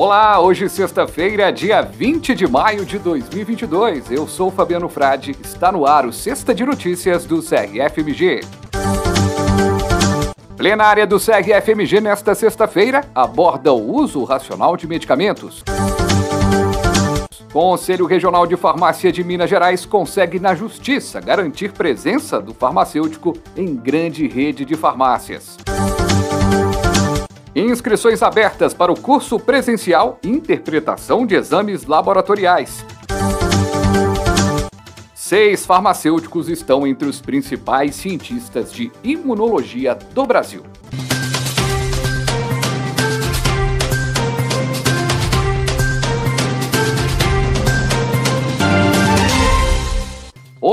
Olá, hoje sexta-feira, dia 20 de maio de 2022. Eu sou Fabiano Frade, está no ar o Sexta de Notícias do CRFMG. Plenária do CRFMG nesta sexta-feira aborda o uso racional de medicamentos. Conselho Regional de Farmácia de Minas Gerais consegue na Justiça garantir presença do farmacêutico em grande rede de farmácias. Inscrições abertas para o curso presencial Interpretação de Exames Laboratoriais. Seis farmacêuticos estão entre os principais cientistas de imunologia do Brasil.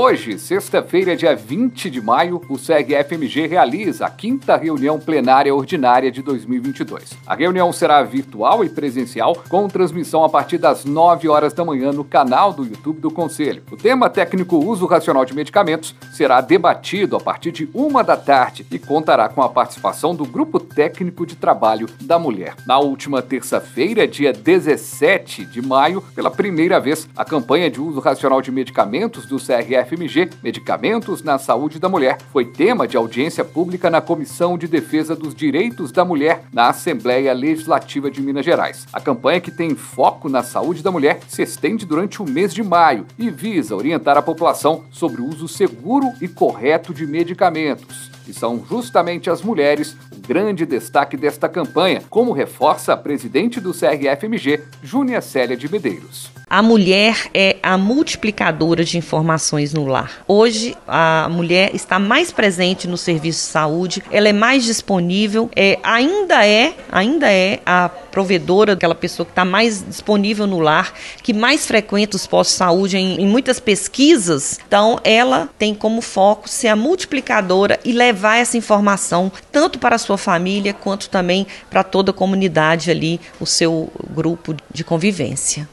Hoje, sexta-feira, dia 20 de maio, o SEG-FMG realiza a quinta reunião plenária ordinária de 2022. A reunião será virtual e presencial, com transmissão a partir das 9 horas da manhã no canal do YouTube do Conselho. O tema técnico uso racional de medicamentos será debatido a partir de uma da tarde e contará com a participação do Grupo Técnico de Trabalho da Mulher. Na última terça-feira, dia 17 de maio, pela primeira vez, a campanha de uso racional de medicamentos do CRF FMG, Medicamentos na Saúde da Mulher, foi tema de audiência pública na Comissão de Defesa dos Direitos da Mulher na Assembleia Legislativa de Minas Gerais. A campanha, que tem foco na saúde da mulher, se estende durante o mês de maio e visa orientar a população sobre o uso seguro e correto de medicamentos. E são justamente as mulheres o grande destaque desta campanha, como reforça a presidente do CRFMG, Júnia Célia de Medeiros. A mulher é a multiplicadora de informações no lar. Hoje, a mulher está mais presente no serviço de saúde, ela é mais disponível, é, ainda é, ainda é a provedora, aquela pessoa que está mais disponível no lar, que mais frequenta os postos de saúde em, em muitas pesquisas. Então, ela tem como foco ser a multiplicadora e levar essa informação tanto para a sua família quanto também para toda a comunidade ali, o seu grupo de convivência.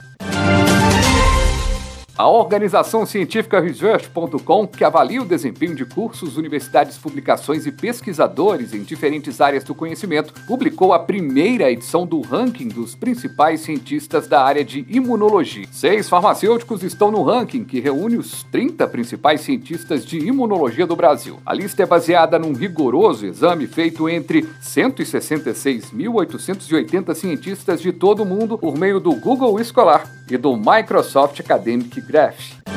A organização científica Research.com, que avalia o desempenho de cursos, universidades, publicações e pesquisadores em diferentes áreas do conhecimento, publicou a primeira edição do ranking dos principais cientistas da área de imunologia. Seis farmacêuticos estão no ranking, que reúne os 30 principais cientistas de imunologia do Brasil. A lista é baseada num rigoroso exame feito entre 166.880 cientistas de todo o mundo por meio do Google Escolar e do Microsoft Academic Graph.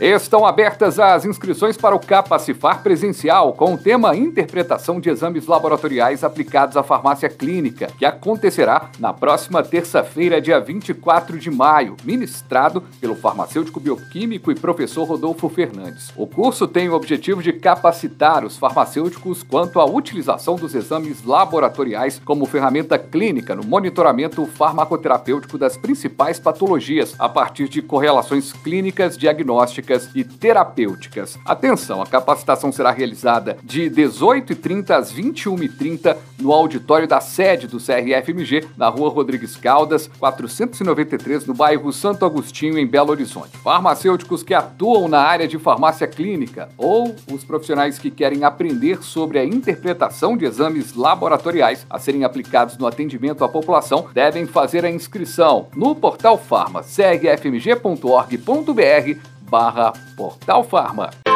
Estão abertas as inscrições para o Capacifar presencial com o tema Interpretação de Exames Laboratoriais aplicados à farmácia clínica, que acontecerá na próxima terça-feira, dia 24 de maio, ministrado pelo farmacêutico bioquímico e professor Rodolfo Fernandes. O curso tem o objetivo de capacitar os farmacêuticos quanto à utilização dos exames laboratoriais como ferramenta clínica no monitoramento farmacoterapêutico das principais patologias, a partir de correlações clínicas diagnósticas e terapêuticas. Atenção, a capacitação será realizada de 18h30 às 21h30 no auditório da sede do CRFMG, na rua Rodrigues Caldas, 493, no bairro Santo Agostinho, em Belo Horizonte. Farmacêuticos que atuam na área de farmácia clínica ou os profissionais que querem aprender sobre a interpretação de exames laboratoriais a serem aplicados no atendimento à população devem fazer a inscrição no portal Farma, crfmg.org.br barra Portal Farma.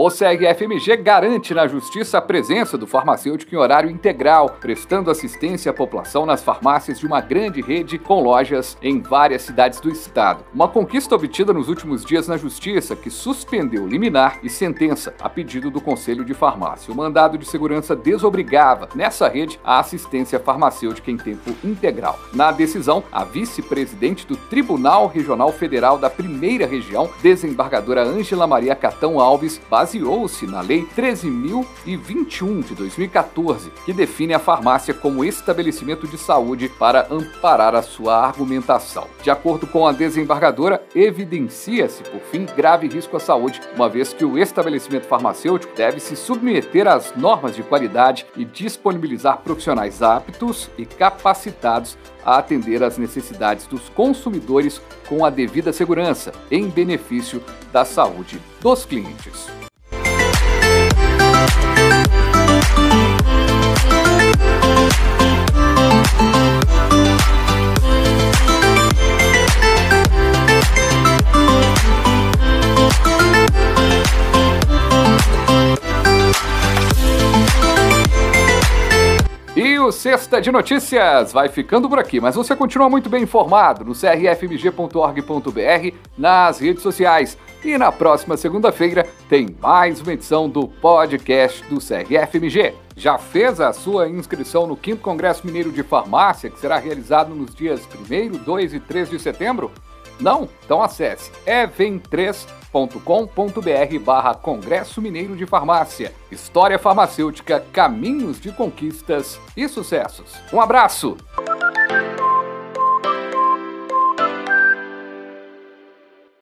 O SEG-FMG garante na Justiça a presença do farmacêutico em horário integral, prestando assistência à população nas farmácias de uma grande rede com lojas em várias cidades do estado. Uma conquista obtida nos últimos dias na Justiça, que suspendeu liminar e sentença a pedido do Conselho de Farmácia. O mandado de segurança desobrigava, nessa rede, a assistência farmacêutica em tempo integral. Na decisão, a vice-presidente do Tribunal Regional Federal da Primeira Região, desembargadora Ângela Maria Catão Alves, baseou-se na Lei 13.021 de 2014, que define a farmácia como estabelecimento de saúde para amparar a sua argumentação. De acordo com a desembargadora, evidencia-se, por fim, grave risco à saúde, uma vez que o estabelecimento farmacêutico deve se submeter às normas de qualidade e disponibilizar profissionais aptos e capacitados a atender às necessidades dos consumidores com a devida segurança, em benefício da saúde dos clientes. Sexta de Notícias vai ficando por aqui, mas você continua muito bem informado no crfmg.org.br, nas redes sociais. E na próxima segunda-feira tem mais uma edição do podcast do CRFMG. Já fez a sua inscrição no 5 Congresso Mineiro de Farmácia, que será realizado nos dias 1, 2 e 3 de setembro? Não? Então acesse evem3.com.br barra Congresso Mineiro de Farmácia. História farmacêutica, caminhos de conquistas e sucessos. Um abraço!